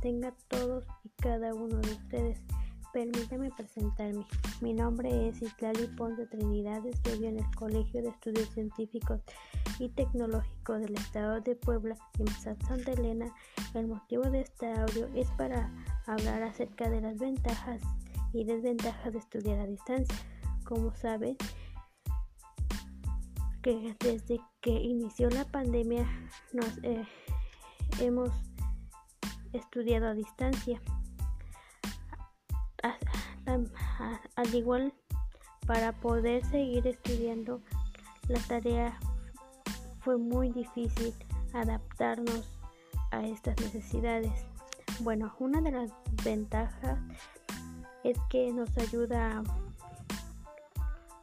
tenga todos y cada uno de ustedes. Permítame presentarme. Mi nombre es Islali Ponce Trinidad. Estudio en el Colegio de Estudios Científicos y Tecnológicos del Estado de Puebla, en Santa Elena. El motivo de este audio es para hablar acerca de las ventajas y desventajas de estudiar a distancia. Como saben, que desde que inició la pandemia nos eh, hemos estudiado a distancia. Al igual, para poder seguir estudiando, la tarea fue muy difícil adaptarnos a estas necesidades. Bueno, una de las ventajas es que nos ayuda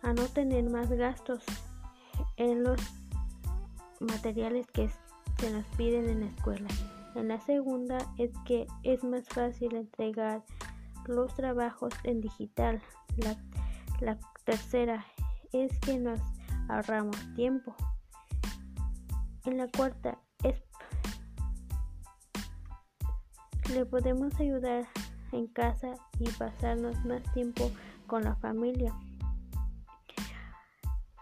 a, no tener más gastos en los materiales que se nos piden en la escuela. En la segunda es que es más fácil entregar los trabajos en digital. La, tercera es que nos ahorramos tiempo. En la cuarta es le podemos ayudar en casa y pasarnos más tiempo con la familia.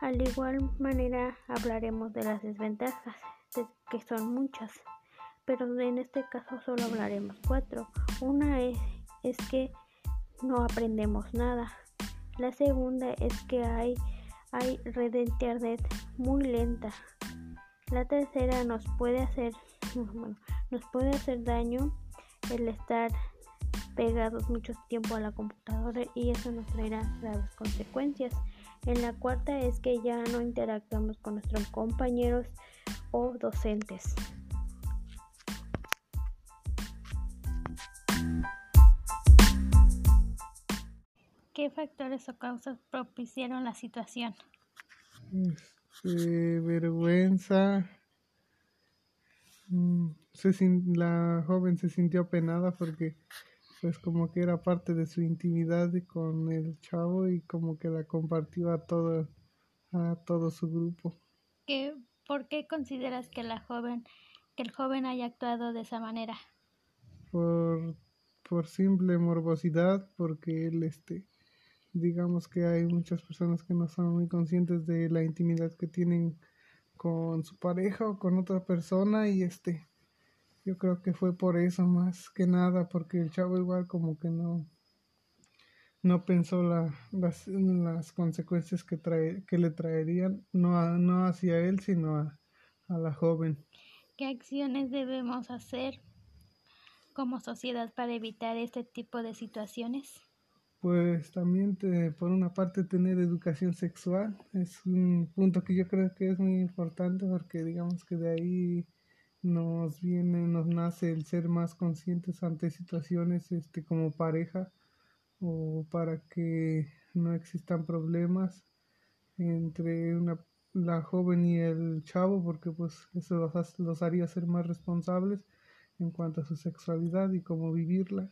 Al igual manera hablaremos de las desventajas, que son muchas, pero en este caso solo hablaremos cuatro. Una es es que no aprendemos nada. La segunda es que hay, hay red de internet muy lenta. La tercera nos puede hacer, nos puede hacer daño el estar pegados mucho tiempo a la computadora y eso nos traerá graves consecuencias. En la cuarta es que ya no interactuamos con nuestros compañeros o docentes. ¿Qué factores o causas propiciaron la situación? Este, vergüenza. Mm, la joven se sintió penada porque pues como que era parte de su intimidad con el chavo y como que la compartió a todo a todo su grupo. ¿Qué, ¿Por qué consideras que la joven que el joven haya actuado de esa manera? Por por simple morbosidad, porque él este digamos que hay muchas personas que no son muy conscientes de la intimidad que tienen con su pareja o con otra persona y este yo creo que fue por eso más que nada porque el chavo igual como que no no pensó la, las, las consecuencias que trae, que le traerían no no hacia él sino a, a la joven. Qué acciones debemos hacer como sociedad para evitar este tipo de situaciones pues también por una parte tener educación sexual es un punto que yo creo que es muy importante porque digamos que de ahí nos viene, nos nace el ser más conscientes ante situaciones este como pareja o para que no existan problemas entre una, la joven y el chavo porque pues eso los, los haría ser más responsables en cuanto a su sexualidad y cómo vivirla